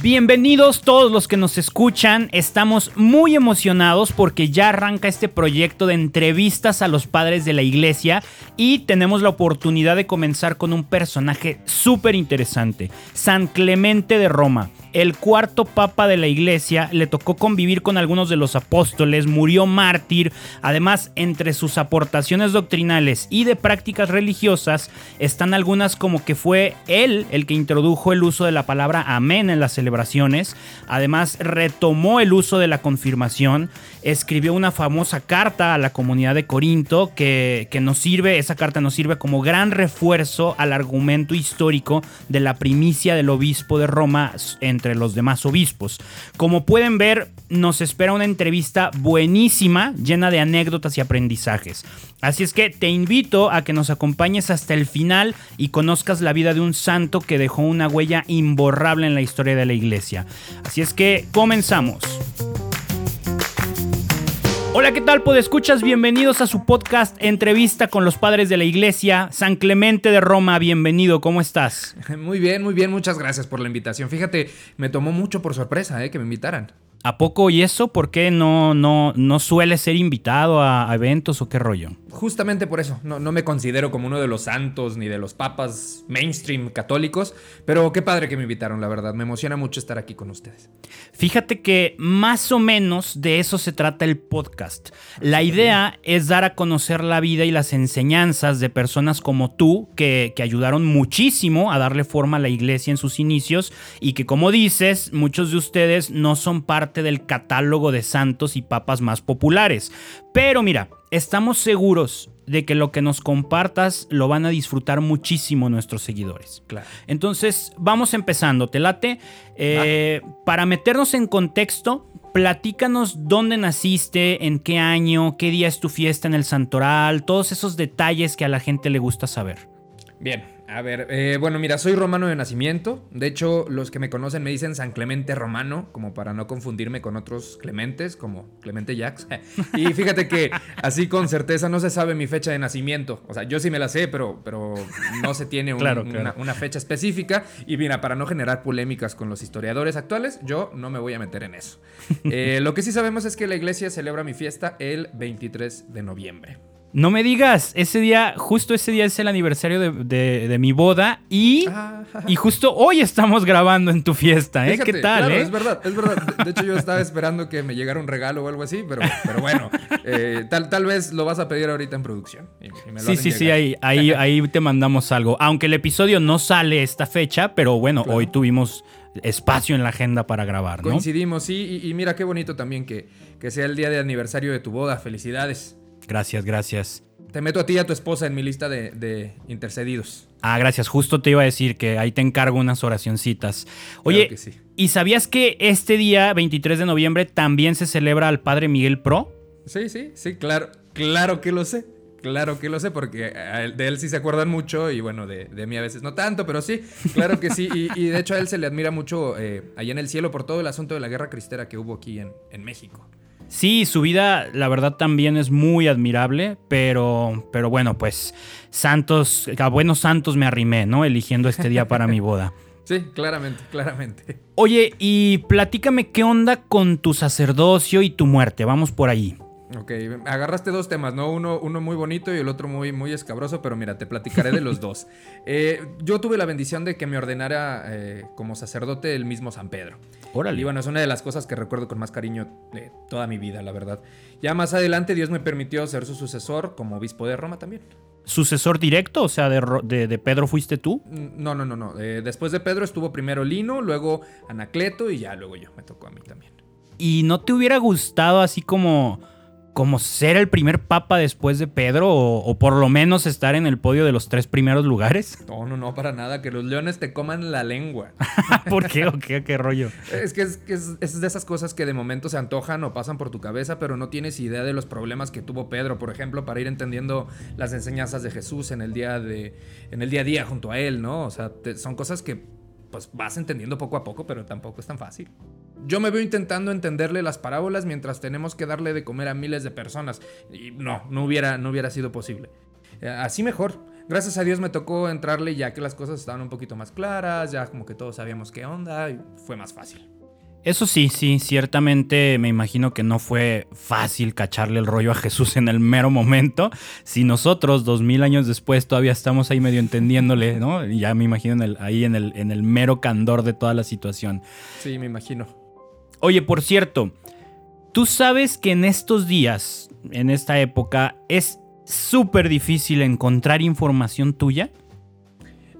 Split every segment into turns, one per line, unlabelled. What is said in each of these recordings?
Bienvenidos todos los que nos escuchan, estamos muy emocionados porque ya arranca este proyecto de entrevistas a los padres de la iglesia y tenemos la oportunidad de comenzar con un personaje súper interesante, San Clemente de Roma el cuarto papa de la iglesia, le tocó convivir con algunos de los apóstoles, murió mártir, además entre sus aportaciones doctrinales y de prácticas religiosas están algunas como que fue él el que introdujo el uso de la palabra amén en las celebraciones, además retomó el uso de la confirmación, escribió una famosa carta a la comunidad de Corinto que, que nos sirve, esa carta nos sirve como gran refuerzo al argumento histórico de la primicia del obispo de Roma entre los demás obispos. Como pueden ver, nos espera una entrevista buenísima, llena de anécdotas y aprendizajes. Así es que te invito a que nos acompañes hasta el final y conozcas la vida de un santo que dejó una huella imborrable en la historia de la iglesia. Así es que comenzamos. Hola, ¿qué tal? Escuchas, bienvenidos a su podcast Entrevista con los Padres de la Iglesia. San Clemente de Roma, bienvenido, ¿cómo estás?
Muy bien, muy bien, muchas gracias por la invitación. Fíjate, me tomó mucho por sorpresa ¿eh? que me invitaran.
¿A poco y eso? ¿Por qué no, no, no suele ser invitado a, eventos o qué rollo?
Justamente por eso. No, no, me considero como uno de los santos ni de los papas mainstream católicos, pero qué padre que me invitaron, la verdad. Me emociona mucho estar aquí con ustedes.
Fíjate que más o menos de eso se trata el podcast. La idea es dar a conocer la vida y las enseñanzas de personas como tú que, que ayudaron muchísimo a darle forma a la iglesia en sus inicios y que como dices, muchos de ustedes no son parte del catálogo de santos y papas más populares. Pero mira, estamos seguros de que lo que nos compartas lo van a disfrutar muchísimo nuestros seguidores.
Claro.
Entonces, vamos empezando. ¿Te late? Eh, para meternos en contexto, platícanos dónde naciste, en qué año, qué día es tu fiesta en el Santoral, todos esos detalles que a la gente le gusta saber.
Bien, a ver, eh, bueno, mira, soy romano de nacimiento. De hecho, los que me conocen me dicen San Clemente Romano, como para no confundirme con otros Clementes, como Clemente Jacks. Y fíjate que así con certeza no se sabe mi fecha de nacimiento. O sea, yo sí me la sé, pero, pero no se tiene Una, fecha específica. Y mira, para no generar polémicas con los historiadores actuales, yo no me voy a meter en eso. Eh, lo que sí sabemos es que la iglesia celebra mi fiesta el 23 de noviembre.
No me digas, ese día, justo ese día es el aniversario de, mi boda y, y justo hoy estamos grabando en tu fiesta, ¿eh? ¿Qué tal, eh?
Es verdad, es verdad. De hecho, yo estaba esperando que me llegara un regalo o algo así, pero, pero bueno, eh, tal, tal vez lo vas a pedir ahorita en producción.
sí, sí, sí, ahí, ahí, ahí te mandamos algo. Aunque el episodio no sale esta fecha, pero bueno, hoy tuvimos espacio en la agenda para grabar, ¿no?
Coincidimos, sí, y, mira qué bonito también que, que sea el día de aniversario de tu boda. Felicidades.
Gracias, gracias.
Te meto a ti y a tu esposa en mi lista de, intercedidos.
Ah, gracias. Justo te iba a decir que ahí te encargo unas oracioncitas. Oye, ¿y sabías que este día, 23 de noviembre, también se celebra al Padre Miguel Pro?
Sí, sí, sí, claro. Claro que lo sé. Claro que lo sé, porque de él sí se acuerdan mucho y bueno, de, mí a veces no tanto, pero sí, claro que sí. Y, de hecho a él se le admira mucho eh, allá en el cielo por todo el asunto de la guerra cristera que hubo aquí en, en México.
Sí, su vida, la verdad, también es muy admirable, pero, pero bueno, pues Santos, a buenos Santos me arrimé, ¿no? Eligiendo este día para mi boda.
Sí, claramente, claramente.
Oye, y platícame qué onda con tu sacerdocio y tu muerte. Vamos por ahí.
Ok, agarraste dos temas, ¿no? Uno, uno muy bonito y el otro muy, muy escabroso, pero mira, te platicaré de los dos. Eh, yo tuve la bendición de que me ordenara eh, como sacerdote el mismo San Pedro.
Órale.
Y bueno, es una de las cosas que recuerdo con más cariño de toda mi vida, la verdad. Ya más adelante Dios me permitió ser su sucesor como obispo de Roma también.
¿Sucesor directo? O sea, de, Pedro fuiste tú?
Mm, no, no, no, no. Eh, después de Pedro estuvo primero Lino, luego Anacleto y ya luego yo. Me tocó a mí también.
¿Y no te hubiera gustado así como como ser el primer papa después de Pedro o, por lo menos estar en el podio de los tres primeros lugares?
No, no, no, para nada, que los leones te coman la lengua.
¿Por qué o qué? ¿Qué rollo?
Es que, es, es, de esas cosas que de momento se antojan o pasan por tu cabeza, pero no tienes idea de los problemas que tuvo Pedro, por ejemplo, para ir entendiendo las enseñanzas de Jesús en el día, de, en el día a día junto a él, ¿no? O sea, son cosas que pues vas entendiendo poco a poco, pero tampoco es tan fácil. Yo me veo intentando entenderle las parábolas mientras tenemos que darle de comer a miles de personas. Y no, no hubiera, no hubiera sido posible. Eh, así mejor. gracias a Dios me tocó entrarle ya que las cosas estaban un poquito más claras, ya como que todos sabíamos qué onda y fue más fácil.
Eso sí, sí, ciertamente me imagino que no fue fácil cacharle el rollo a Jesús en el mero momento. Si nosotros, dos mil años después, todavía estamos ahí medio entendiéndole, ¿no? Ya me imagino ahí en el, en el mero candor de toda la situación.
Sí, me imagino.
Oye, por cierto, tú sabes que en estos días, en esta época, es súper difícil encontrar información tuya.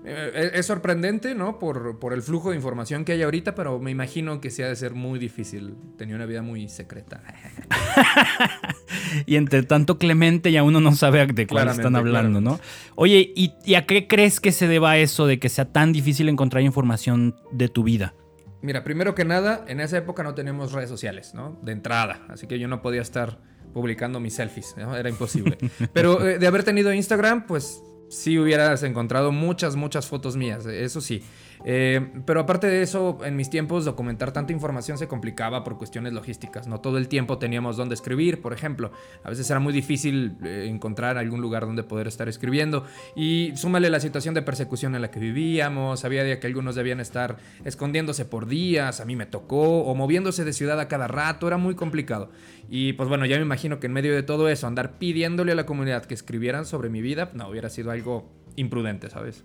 Eh, es sorprendente, ¿no? Por, por, el flujo de información que hay ahorita, pero me imagino que sí ha de ser muy difícil. Tenía una vida muy secreta.
y entre tanto Clemente ya uno no sabe de cuál están hablando, ¿no? Oye, ¿y, ¿y, a qué crees que se deba eso de que sea tan difícil encontrar información de tu vida?
Mira, primero que nada, en esa época no teníamos redes sociales, ¿no? De entrada. Así que yo no podía estar publicando mis selfies, ¿no? Era imposible. Pero eh, de haber tenido Instagram, pues sí hubieras encontrado muchas, muchas fotos mías, eso sí. Eh, pero aparte de eso, en mis tiempos documentar tanta información se complicaba por cuestiones logísticas. No todo el tiempo teníamos dónde escribir, por ejemplo. A veces era muy difícil eh, encontrar algún lugar donde poder estar escribiendo. Y súmale la situación de persecución en la que vivíamos. Había que algunos debían estar escondiéndose por días, a mí me tocó, o moviéndose de ciudad a cada rato. Era muy complicado. Y pues bueno, ya me imagino que en medio de todo eso, andar pidiéndole a la comunidad que escribieran sobre mi vida, no, hubiera sido algo imprudente, ¿sabes?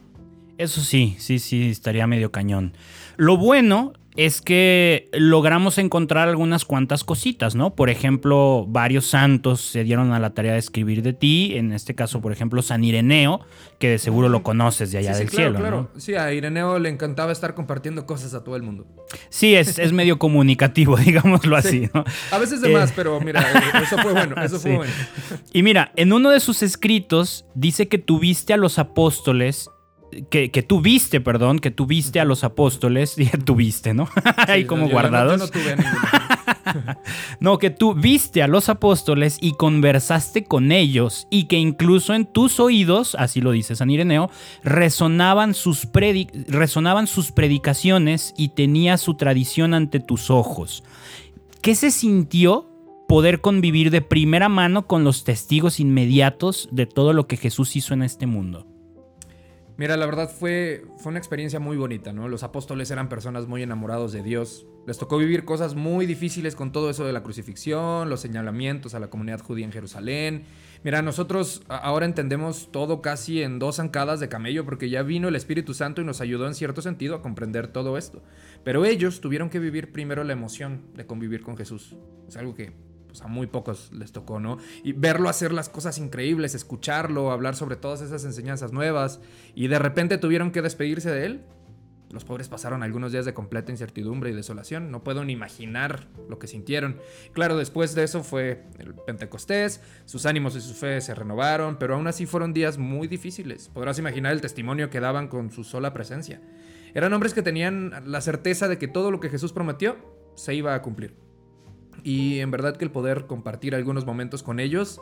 Eso sí, sí, sí, estaría medio cañón. Lo bueno es que logramos encontrar algunas cuantas cositas, ¿no? Por ejemplo, varios santos se dieron a la tarea de escribir de ti. En este caso, por ejemplo, San Ireneo, que de seguro lo conoces de allá del cielo. Claro.
Sí, a Ireneo le encantaba estar compartiendo cosas a todo el mundo.
Sí, es, es medio comunicativo, digámoslo así, ¿no?
A veces de más, eh, pero mira, eh, eso fue bueno, eso fue bueno.
Y mira, en uno de sus escritos dice que tuviste a los apóstoles que, que tuviste, perdón, que tuviste a los apóstoles, y tuviste, ¿no? Ahí como guardados. no, tuve no, que tú viste a los apóstoles y conversaste con ellos y que incluso en tus oídos, así lo dice San Ireneo, resonaban sus, resonaban sus predicaciones y tenía su tradición ante tus ojos. ¿Qué se sintió poder convivir de primera mano con los testigos inmediatos de todo lo que Jesús hizo en este mundo?
Mira, la verdad fue, fue una experiencia muy bonita, ¿no? Los apóstoles eran personas muy enamorados de Dios. Les tocó vivir cosas muy difíciles con todo eso de la crucifixión, los señalamientos a la comunidad judía en Jerusalén. Mira, nosotros ahora entendemos todo casi en dos zancadas de camello porque ya vino el Espíritu Santo y nos ayudó en cierto sentido a comprender todo esto. Pero ellos tuvieron que vivir primero la emoción de convivir con Jesús. Es algo que pues, a muy pocos les tocó, ¿no? Y verlo hacer las cosas increíbles, escucharlo, hablar sobre todas esas enseñanzas nuevas y de repente tuvieron que despedirse de él. Los pobres pasaron algunos días de completa incertidumbre y desolación. No puedo ni imaginar lo que sintieron. Claro, después de eso fue el Pentecostés, sus ánimos y su fe se renovaron, pero aún así fueron días muy difíciles. Podrás imaginar el testimonio que daban con su sola presencia. Eran hombres que tenían la certeza de que todo lo que Jesús prometió se iba a cumplir. Y en verdad que el poder compartir algunos momentos con ellos,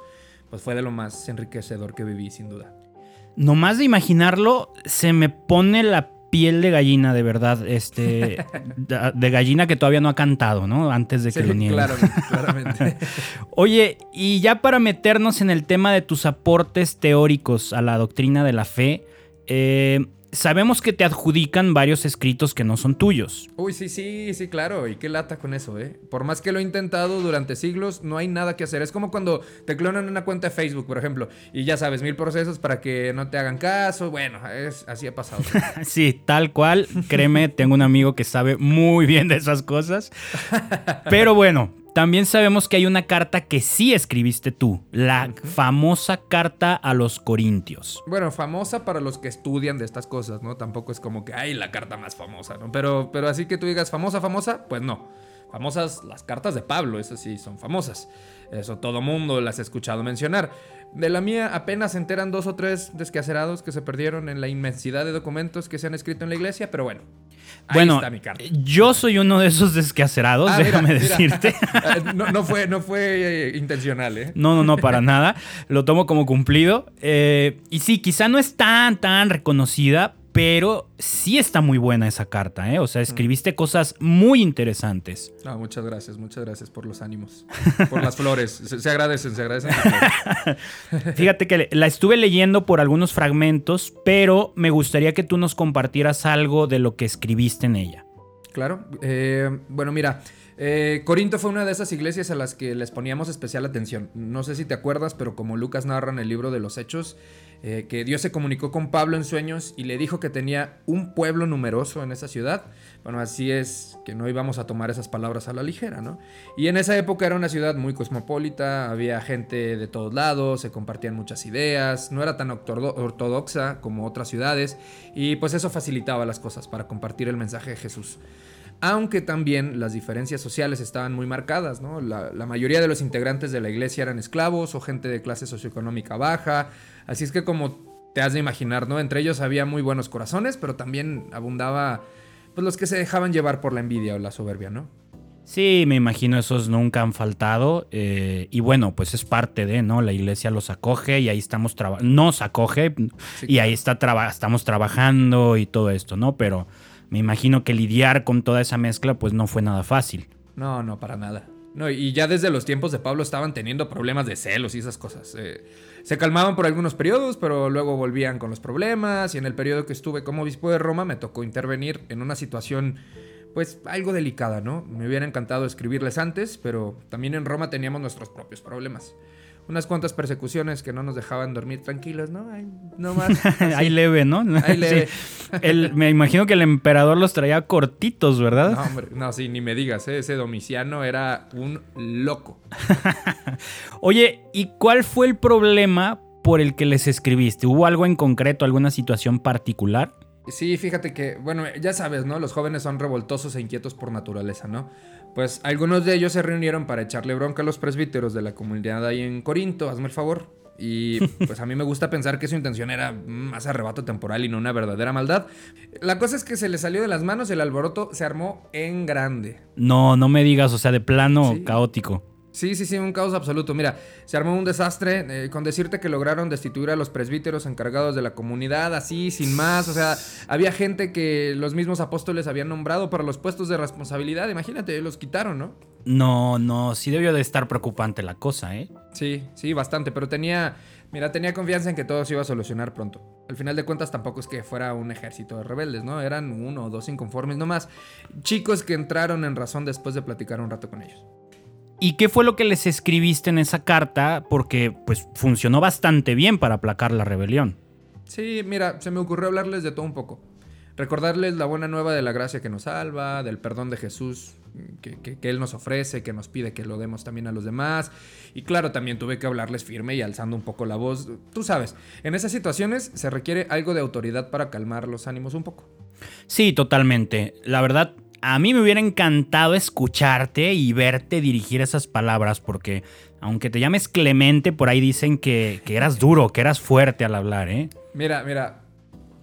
pues fue de lo más enriquecedor que viví, sin duda.
Nomás de imaginarlo, se me pone la piel de gallina, de verdad, este, de gallina que todavía no ha cantado, ¿no? Antes de que lo niegue.
Claro, claramente.
Oye, y ya para meternos en el tema de tus aportes teóricos a la doctrina de la fe, eh, sabemos que te adjudican varios escritos que no son tuyos.
Uy, sí, sí, sí, claro. Y qué lata con eso, ¿eh? Por más que lo he intentado durante siglos, no hay nada que hacer. Es como cuando te clonan una cuenta de Facebook, por ejemplo, y ya sabes, mil procesos para que no te hagan caso. Bueno, es, así ha pasado.
sí, tal cual. Créeme, tengo un amigo que sabe muy bien de esas cosas. Pero bueno, también sabemos que hay una carta que sí escribiste tú, la famosa carta a los Corintios.
Bueno, famosa para los que estudian de estas cosas, ¿no? Tampoco es como que hay la carta más famosa, ¿no? Pero, pero así que tú digas famosa, famosa, pues no. Famosas las cartas de Pablo, esas sí son famosas. Eso todo mundo las ha escuchado mencionar. De la mía apenas se enteran dos o tres descacerados que se perdieron en la inmensidad de documentos que se han escrito en la iglesia, pero bueno,
bueno, yo soy uno de esos descacerados, ah, déjame decirte.
Eh, no, fue, no fue eh, intencional, ¿eh?
No, no, no, para nada. Lo tomo como cumplido. Eh, y sí, quizá no es tan, tan reconocida, pero sí está muy buena esa carta, ¿eh? O sea, escribiste cosas muy interesantes.
Ah, muchas gracias, muchas gracias por los ánimos, por las flores. Se, agradecen, se agradecen.
Fíjate que la estuve leyendo por algunos fragmentos, pero me gustaría que tú nos compartieras algo de lo que escribiste en ella.
Claro. Eh, bueno, mira. Eh, Corinto fue una de esas iglesias a las que les poníamos especial atención. No sé si te acuerdas, pero como Lucas narra en el libro de los Hechos, eh, que Dios se comunicó con Pablo en sueños y le dijo que tenía un pueblo numeroso en esa ciudad. Bueno, así es que no íbamos a tomar esas palabras a la ligera, ¿no? Y en esa época era una ciudad muy cosmopolita, había gente de todos lados, se compartían muchas ideas, no era tan ortodoxa como otras ciudades y pues eso facilitaba las cosas para compartir el mensaje de Jesús aunque también las diferencias sociales estaban muy marcadas, ¿no? La, mayoría de los integrantes de la iglesia eran esclavos o gente de clase socioeconómica baja, así es que como te has de imaginar, ¿no? Entre ellos había muy buenos corazones, pero también abundaba pues los que se dejaban llevar por la envidia o la soberbia, ¿no?
Sí, me imagino esos nunca han faltado. Eh, y bueno, pues es parte de, ¿no? La iglesia los acoge y ahí estamos trabajando. Nos acoge y ahí está estamos trabajando y todo esto, ¿no? Pero me imagino que lidiar con toda esa mezcla pues no fue nada fácil.
No, no, para nada. No, y ya desde los tiempos de Pablo estaban teniendo problemas de celos y esas cosas. Eh, se calmaban por algunos periodos, pero luego volvían con los problemas. Y en el periodo que estuve como obispo de Roma me tocó intervenir en una situación, pues, algo delicada, ¿no? Me hubiera encantado escribirles antes, pero también en Roma teníamos nuestros propios problemas unas cuantas persecuciones que no nos dejaban dormir tranquilos, ¿no? no
más. Ahí leve, ¿no? Ahí leve. me imagino que el emperador los traía cortitos, ¿verdad?
No, hombre, no, sí, ni me digas, ¿eh? ese Domiciano era un loco.
Oye, ¿y cuál fue el problema por el que les escribiste? ¿Hubo algo en concreto, alguna situación particular?
Sí, fíjate que, bueno, ya sabes, ¿no? Los jóvenes son revoltosos e inquietos por naturaleza, ¿no? Pues algunos de ellos se reunieron para echarle bronca a los presbíteros de la comunidad ahí en Corinto, hazme el favor. Y pues a mí me gusta pensar que su intención era más arrebato temporal y no una verdadera maldad. La cosa es que se le salió de las manos y el alboroto se armó en grande.
No, no me digas, o sea, de plano caótico.
Sí, sí, sí, un caos absoluto. Mira, se armó un desastre eh, con decirte que lograron destituir a los presbíteros encargados de la comunidad, así, sin más. O sea, había gente que los mismos apóstoles habían nombrado para los puestos de responsabilidad. Imagínate, los quitaron, ¿no?
No, no, sí debió de estar preocupante la cosa, ¿eh?
Sí, sí, bastante, pero tenía, mira, tenía confianza en que todo se iba a solucionar pronto. Al final de cuentas tampoco es que fuera un ejército de rebeldes, ¿no? Eran uno o dos inconformes nomás. Chicos que entraron en razón después de platicar un rato con ellos.
¿Y qué fue lo que les escribiste en esa carta? Porque pues funcionó bastante bien para aplacar la rebelión.
Sí, mira, se me ocurrió hablarles de todo un poco. Recordarles la buena nueva de la gracia que nos salva, del perdón de Jesús que, Él nos ofrece, que nos pide que lo demos también a los demás. Y claro, también tuve que hablarles firme y alzando un poco la voz. Tú sabes, en esas situaciones se requiere algo de autoridad para calmar los ánimos un poco.
Sí, totalmente. La verdad, a mí me hubiera encantado escucharte y verte dirigir esas palabras, porque aunque te llames Clemente, por ahí dicen que, eras duro, que eras fuerte al hablar, ¿eh?
Mira, mira,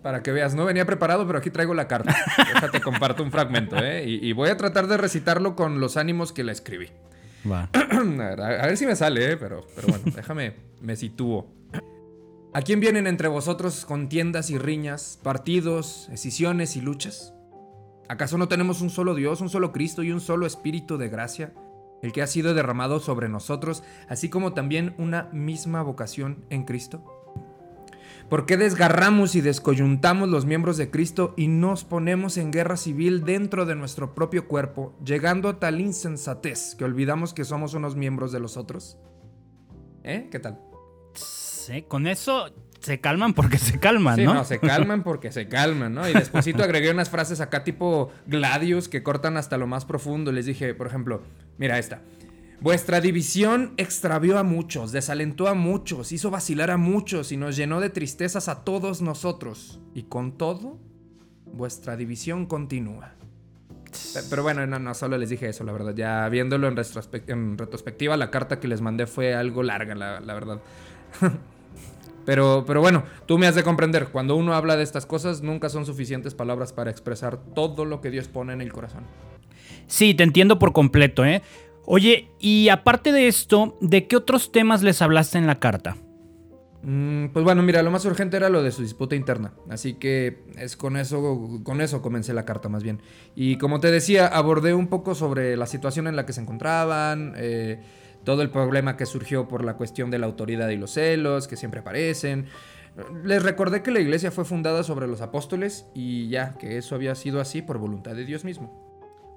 para que veas, no venía preparado, pero aquí traigo la carta. Déjate, comparto un fragmento, ¿eh? Y, voy a tratar de recitarlo con los ánimos que la escribí. Va. a, ver, si me sale, ¿eh? Pero, pero bueno, déjame, me sitúo. ¿A quién vienen entre vosotros contiendas y riñas, partidos, escisiones y luchas? ¿Acaso no tenemos un solo Dios, un solo Cristo y un solo Espíritu de gracia, el que ha sido derramado sobre nosotros, así como también una misma vocación en Cristo? ¿Por qué desgarramos y descoyuntamos los miembros de Cristo y nos ponemos en guerra civil dentro de nuestro propio cuerpo, llegando a tal insensatez que olvidamos que somos unos miembros de los otros? ¿Eh? ¿Qué tal?
Sí, con eso se calman porque se calman, sí, ¿no?
se calman porque se calman, ¿no? Y despuésito agregué unas frases acá tipo Gladius que cortan hasta lo más profundo. Les dije, por ejemplo, mira esta. Vuestra división extravió a muchos, desalentó a muchos, hizo vacilar a muchos y nos llenó de tristezas a todos nosotros. Y con todo, vuestra división continúa. Pero bueno, no, no, solo les dije eso, la verdad. Ya viéndolo en, retrospectiva, la carta que les mandé fue algo larga, la, la verdad. Pero, pero bueno, tú me has de comprender, cuando uno habla de estas cosas, nunca son suficientes palabras para expresar todo lo que Dios pone en el corazón.
Sí, te entiendo por completo, ¿eh? Oye, y aparte de esto, ¿de qué otros temas les hablaste en la carta?
Mm, pues bueno, mira, lo más urgente era lo de su disputa interna. Así que es con eso, con eso comencé la carta más bien. Y como te decía, abordé un poco sobre la situación en la que se encontraban, eh, todo el problema que surgió por la cuestión de la autoridad y los celos, que siempre aparecen. Les recordé que la iglesia fue fundada sobre los apóstoles y ya, que eso había sido así por voluntad de Dios mismo.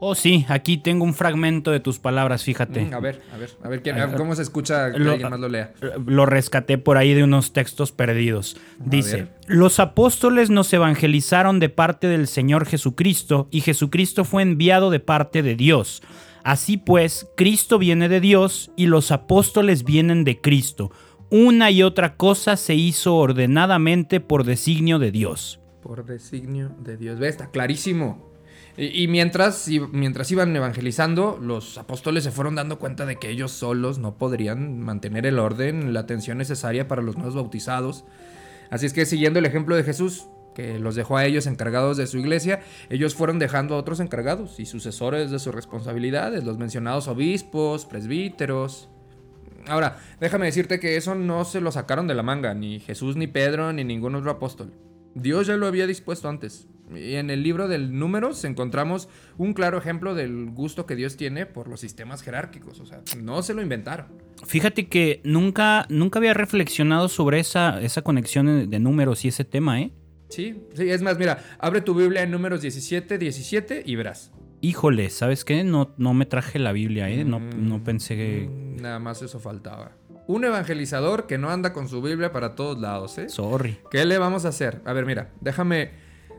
Oh, sí, aquí tengo un fragmento de tus palabras, fíjate.
Mm, a ver, a ver, a ver, ¿quién- a ver, ¿cómo se escucha que alguien más lo lea?
Lo rescaté por ahí de unos textos perdidos. Dice, los apóstoles nos evangelizaron de parte del Señor Jesucristo y Jesucristo fue enviado de parte de Dios. Así pues, Cristo viene de Dios y los apóstoles vienen de Cristo. Una y otra cosa se hizo ordenadamente por designio de Dios.
Por designio de Dios. Ve, está clarísimo. Y, mientras, y mientras iban evangelizando, los apóstoles se fueron dando cuenta de que ellos solos no podrían mantener el orden, la atención necesaria para los nuevos bautizados. Así es que siguiendo el ejemplo de Jesús, que los dejó a ellos encargados de su iglesia, ellos fueron dejando a otros encargados y sucesores de sus responsabilidades, los mencionados obispos, presbíteros. Ahora, déjame decirte que eso no se lo sacaron de la manga, ni Jesús, ni Pedro, ni ningún otro apóstol. Dios ya lo había dispuesto antes. Y en el libro del Números encontramos un claro ejemplo del gusto que Dios tiene por los sistemas jerárquicos. O sea, no se lo inventaron.
Fíjate que nunca, nunca había reflexionado sobre esa, esa conexión de números y ese tema, ¿eh?
Sí, sí, es más, mira, abre tu Biblia en Números 17, 17 y verás.
Híjole, ¿sabes qué? No, no me traje la Biblia, ¿eh? No,
Mm,
no pensé que...
mm, Nada más eso faltaba. Un evangelizador que no anda con su Biblia para todos lados, ¿eh?
Sorry.
¿Qué le vamos a hacer? A ver, mira, déjame,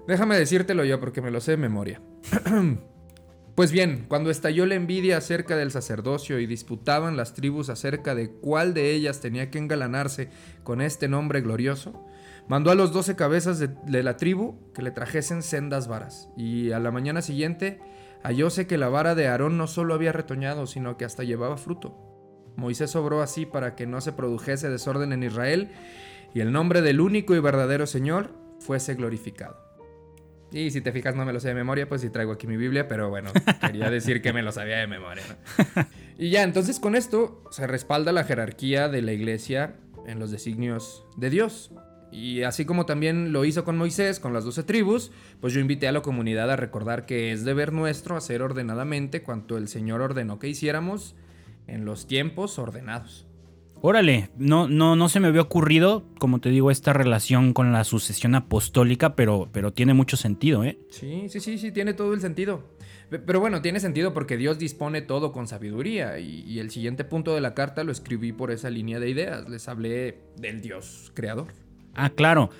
déjame decírtelo yo porque me lo sé de memoria. pues bien, cuando estalló la envidia acerca del sacerdocio y disputaban las tribus acerca de cuál de ellas tenía que engalanarse con este nombre glorioso, mandó a los doce cabezas de, de la tribu que le trajesen sendas varas. Y a la mañana siguiente hallóse que la vara de Aarón no solo había retoñado, sino que hasta llevaba fruto. Moisés obró así para que no se produjese desorden en Israel y el nombre del único y verdadero Señor fuese glorificado. Y si te fijas, no me lo sé de memoria, pues sí traigo aquí mi Biblia, pero bueno, quería decir que me lo sabía de memoria. ¿no? Y ya, entonces con esto se respalda la jerarquía de la iglesia en los designios de Dios. Y así como también lo hizo con Moisés, con las doce tribus, pues yo invité a la comunidad a recordar que es deber nuestro hacer ordenadamente cuanto el Señor ordenó que hiciéramos en los tiempos ordenados.
Órale, no, no, no se me había ocurrido, como te digo, esta relación con la sucesión apostólica, pero, pero tiene mucho sentido, ¿eh?
Sí, sí, sí, sí, tiene todo el sentido. Pe- Pero bueno, tiene sentido porque Dios dispone todo con sabiduría y, y el siguiente punto de la carta lo escribí por esa línea de ideas. Les hablé del Dios creador.
Ah, claro.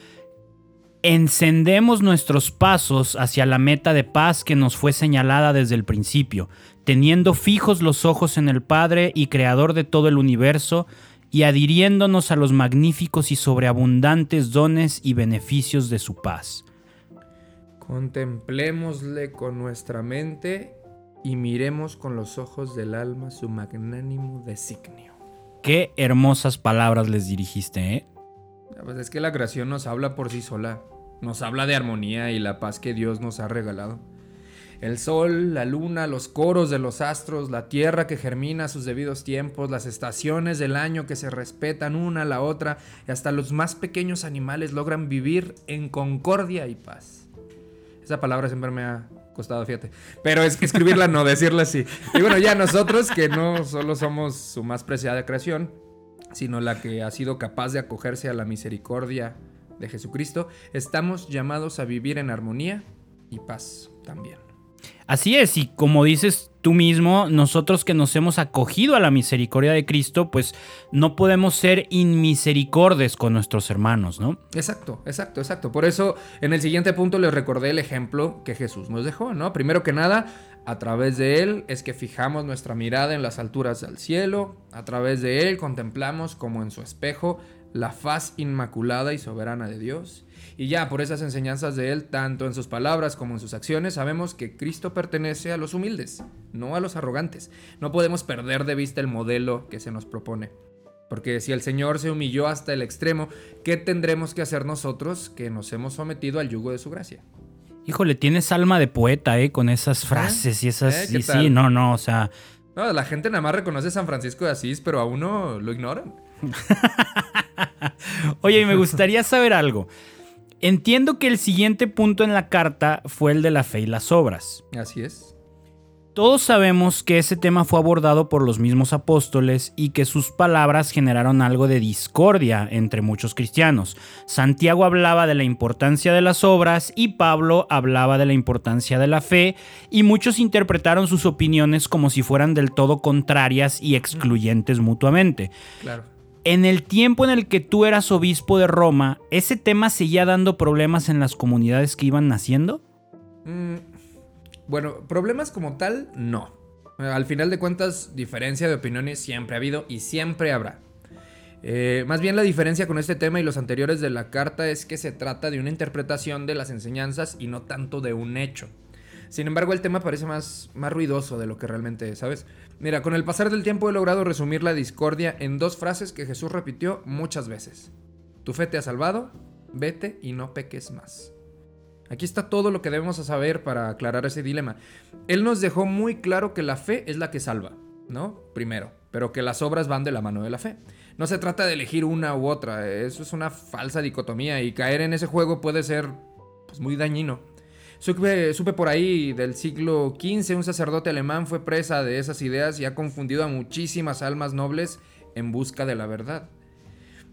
Encendemos nuestros pasos hacia la meta de paz que nos fue señalada desde el principio, teniendo fijos los ojos en el Padre y Creador de todo el universo, y adhiriéndonos a los magníficos y sobreabundantes dones y beneficios de su paz.
Contemplémosle con nuestra mente y miremos con los ojos del alma su magnánimo designio.
Qué hermosas palabras les dirigiste, ¿eh?
Pues es que la creación nos habla por sí sola. Nos habla de armonía y la paz que Dios nos ha regalado. El sol, la luna, los coros de los astros, la tierra que germina a sus debidos tiempos, las estaciones del año que se respetan una a la otra y hasta los más pequeños animales logran vivir en concordia y paz. Esa palabra siempre me ha costado, fíjate. Pero es que escribirla no, decirla así. Y bueno, ya nosotros que no solo somos su más preciada creación, sino la que ha sido capaz de acogerse a la misericordia de Jesucristo, estamos llamados a vivir en armonía y paz también.
Así es, y como dices tú mismo, nosotros que nos hemos acogido a la misericordia de Cristo, pues no podemos ser inmisericordes con nuestros hermanos, ¿no?
Exacto, exacto, exacto. Por eso en el siguiente punto les recordé el ejemplo que Jesús nos dejó, ¿no? Primero que nada, a través de Él es que fijamos nuestra mirada en las alturas del cielo, a través de Él contemplamos como en su espejo la faz inmaculada y soberana de Dios. Y ya por esas enseñanzas de Él, tanto en sus palabras como en sus acciones, sabemos que Cristo pertenece a los humildes, no a los arrogantes. No podemos perder de vista el modelo que se nos propone. Porque si el Señor se humilló hasta el extremo, ¿qué tendremos que hacer nosotros que nos hemos sometido al yugo de su gracia?
Híjole, tienes alma de poeta, ¿eh? Con esas frases y esas...
¿Eh? ¿Qué
y sí, no, no, o sea...
No, la gente nada más reconoce San Francisco de Asís, pero a uno lo ignoran.
Oye, y me gustaría saber algo. Entiendo que el siguiente punto en la carta fue el de la fe y las obras.
Así es.
Todos sabemos que ese tema fue abordado por los mismos apóstoles y que sus palabras generaron algo de discordia entre muchos cristianos. Santiago hablaba de la importancia de las obras y Pablo hablaba de la importancia de la fe y muchos interpretaron sus opiniones como si fueran del todo contrarias y excluyentes mutuamente.
Claro.
En el tiempo en el que tú eras obispo de Roma, ¿ese tema seguía dando problemas en las comunidades que iban naciendo?
Mm, bueno, problemas como tal, no. Al final de cuentas, diferencia de opiniones siempre ha habido y siempre habrá. Eh, más bien la diferencia con este tema y los anteriores de la carta es que se trata de una interpretación de las enseñanzas y no tanto de un hecho. Sin embargo, el tema parece más, más ruidoso de lo que realmente es, ¿sabes? Mira, con el pasar del tiempo he logrado resumir la discordia en dos frases que Jesús repitió muchas veces. Tu fe te ha salvado, vete y no peques más. Aquí está todo lo que debemos saber para aclarar ese dilema. Él nos dejó muy claro que la fe es la que salva, ¿no? Primero, pero que las obras van de la mano de la fe. No se trata de elegir una u otra, eso es una falsa dicotomía y caer en ese juego puede ser pues, muy dañino. Supe, supe, por ahí del siglo XV, un sacerdote alemán fue presa de esas ideas y ha confundido a muchísimas almas nobles en busca de la verdad.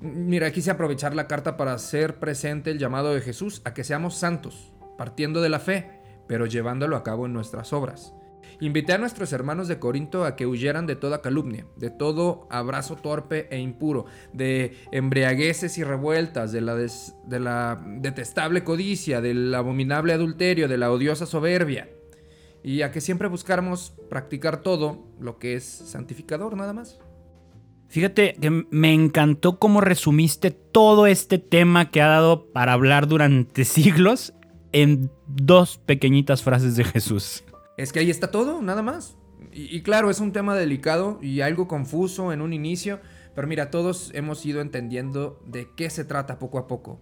Mira, quise aprovechar la carta para hacer presente el llamado de Jesús a que seamos santos, partiendo de la fe, pero llevándolo a cabo en nuestras obras. Invité a nuestros hermanos de Corinto a que huyeran de toda calumnia, de todo abrazo torpe e impuro, de embriagueces y revueltas, de la, de la detestable codicia, del abominable adulterio, de la odiosa soberbia, y a que siempre buscáramos practicar todo lo que es santificador nada más.
Fíjate que me encantó cómo resumiste todo este tema que ha dado para hablar durante siglos en dos pequeñitas frases de Jesús.
Es que ahí está todo, nada más. Y, claro, es un tema delicado y algo confuso en un inicio, pero mira, todos hemos ido entendiendo de qué se trata poco a poco.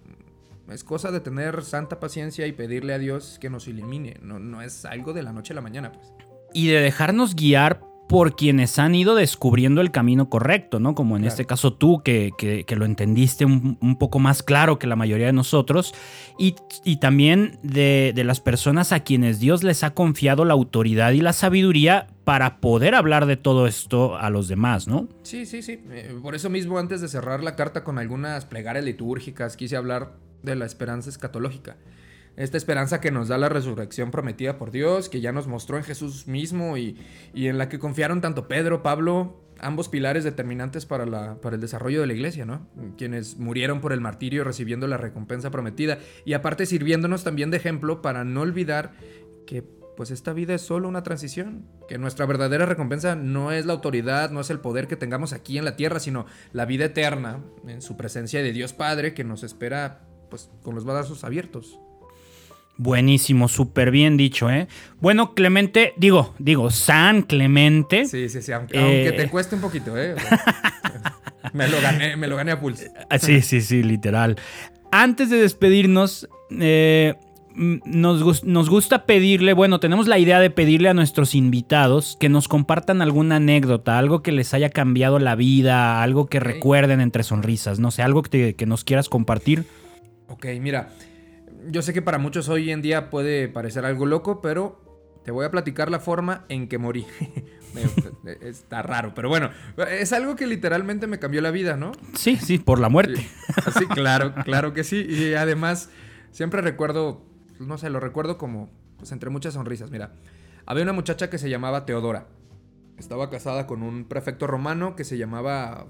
Es cosa de tener santa paciencia y pedirle a Dios que nos elimine. No, no es algo de la noche a la mañana, pues.
Y de dejarnos guiar por quienes han ido descubriendo el camino correcto, ¿no? Como en este caso tú, que, lo entendiste un, poco más claro que la mayoría de nosotros, y, también de, las personas a quienes Dios les ha confiado la autoridad y la sabiduría para poder hablar de todo esto a los demás, ¿no?
Sí, sí, sí. Eh, por eso mismo, antes de cerrar la carta con algunas plegarias litúrgicas, quise hablar de la esperanza escatológica esta esperanza que nos da la resurrección prometida por Dios, que ya nos mostró en Jesús mismo y, en la que confiaron tanto Pedro, Pablo, ambos pilares determinantes para, la, para el desarrollo de la iglesia, ¿no? Quienes murieron por el martirio recibiendo la recompensa prometida y aparte sirviéndonos también de ejemplo para no olvidar que pues esta vida es solo una transición, que nuestra verdadera recompensa no es la autoridad, no es el poder que tengamos aquí en la tierra, sino la vida eterna en su presencia de Dios Padre que nos espera pues con los brazos abiertos.
Buenísimo, súper bien dicho, ¿eh? Bueno, Clemente, digo, digo, San Clemente.
Sí, sí, sí, aunque, te eh, cueste un poquito, ¿eh? me, lo gané, me lo gané a pulso.
Ah, sí, sí, sí, literal. Antes de despedirnos, eh, nos, nos, gusta pedirle, bueno, tenemos la idea de pedirle a nuestros invitados que nos compartan alguna anécdota, algo que les haya cambiado la vida, algo que recuerden entre sonrisas, no sé, algo que, que nos quieras compartir.
Ok, mira, yo sé que para muchos hoy en día puede parecer algo loco, pero te voy a platicar la forma en que morí. Está raro, pero bueno, es algo que literalmente me cambió la vida, ¿no?
Sí, sí, por la muerte.
Sí, claro, claro que sí. Y además, siempre recuerdo, no sé, lo recuerdo como, pues entre muchas sonrisas. Mira, había una muchacha que se llamaba Teodora. Estaba casada con un prefecto romano que se llamaba...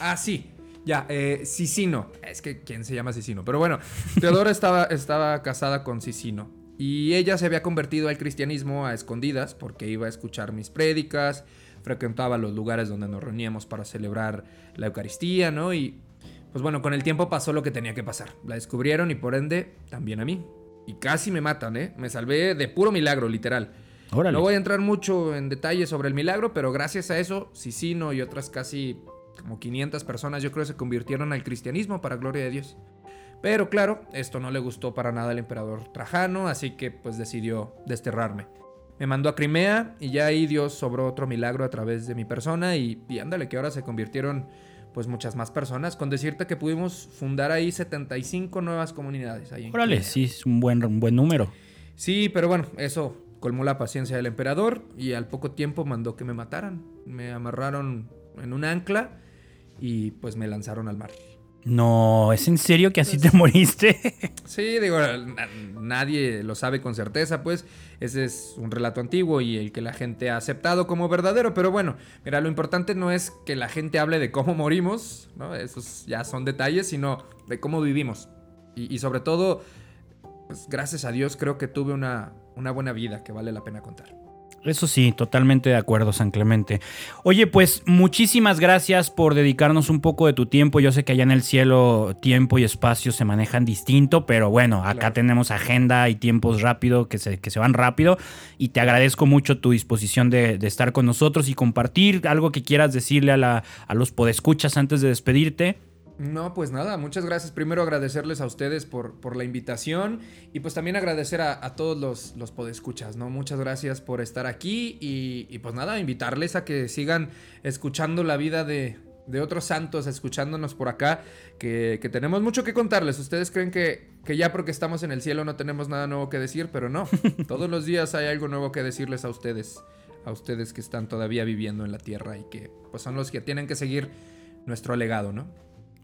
Ah, sí, ya, eh, Sicino. Es que, ¿quién se llama Sicino? Pero bueno, Teodora estaba, estaba casada con Sicino. Y ella se había convertido al cristianismo a escondidas porque iba a escuchar mis prédicas, frecuentaba los lugares donde nos reuníamos para celebrar la Eucaristía, ¿no? Y pues bueno, con el tiempo pasó lo que tenía que pasar. La descubrieron y por ende también a mí. Y casi me matan, ¿eh? Me salvé de puro milagro, literal. No voy a entrar mucho en detalles sobre el milagro, pero gracias a eso, Sicino y otras casi como 500 personas yo creo se convirtieron al cristianismo para gloria de Dios. Pero claro, esto no le gustó para nada al emperador Trajano, así que pues decidió desterrarme. Me mandó a Crimea y ya ahí Dios sobró otro milagro a través de mi persona y, y ándale que ahora se convirtieron pues muchas más personas. Con decirte que pudimos fundar ahí 75 nuevas comunidades. Ahí
Órale, sí, es un buen, un buen número.
Sí, pero bueno, eso colmó la paciencia del emperador y al poco tiempo mandó que me mataran. Me amarraron en un ancla y pues me lanzaron al mar.
No, ¿es en serio que así te moriste?
Sí, digo, nadie lo sabe con certeza, pues ese es un relato antiguo y el que la gente ha aceptado como verdadero, pero bueno, mira, lo importante no es que la gente hable de cómo morimos, ¿no? Esos ya son detalles, sino de cómo vivimos. Y, sobre todo, pues gracias a Dios creo que tuve una, una buena vida que vale la pena contar.
Eso sí, totalmente de acuerdo, San Clemente. Oye, pues muchísimas gracias por dedicarnos un poco de tu tiempo. Yo sé que allá en el cielo tiempo y espacio se manejan distinto, pero bueno, acá tenemos agenda y tiempos rápido que se, que se van rápido. Y te agradezco mucho tu disposición de, estar con nosotros y compartir algo que quieras decirle a, la, a los podescuchas antes de despedirte.
No, pues nada, muchas gracias. Primero agradecerles a ustedes por, por la invitación y pues también agradecer a, todos los, los, podescuchas, ¿no? Muchas gracias por estar aquí y, pues nada, invitarles a que sigan escuchando la vida de, otros santos, escuchándonos por acá, que, tenemos mucho que contarles. Ustedes creen que, que ya porque estamos en el cielo no tenemos nada nuevo que decir, pero no, todos los días hay algo nuevo que decirles a ustedes, a ustedes que están todavía viviendo en la tierra y que pues son los que tienen que seguir nuestro legado, ¿no?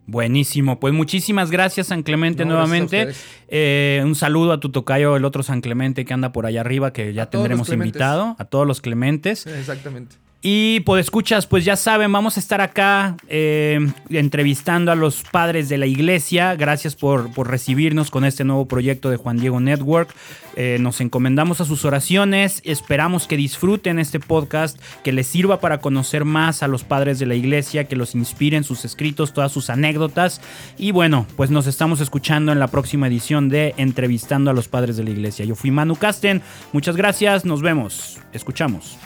Buenísimo, pues muchísimas gracias San Clemente nuevamente. Eh, un saludo a tu tocayo, el otro San Clemente que anda por allá arriba, que ya tendremos invitado, a todos los Clementes.
Exactamente.
Y por escuchas, pues ya saben, vamos a estar acá eh, entrevistando a los padres de la iglesia. Gracias por, recibirnos con este nuevo proyecto de Juan Diego Network. Eh, nos encomendamos a sus oraciones. Esperamos que disfruten este podcast, que les sirva para conocer más a los padres de la iglesia, que los inspiren sus escritos, todas sus anécdotas. Y bueno, pues nos estamos escuchando en la próxima edición de Entrevistando a los padres de la iglesia. Yo fui Manu Casten. Muchas gracias. Nos vemos. Escuchamos.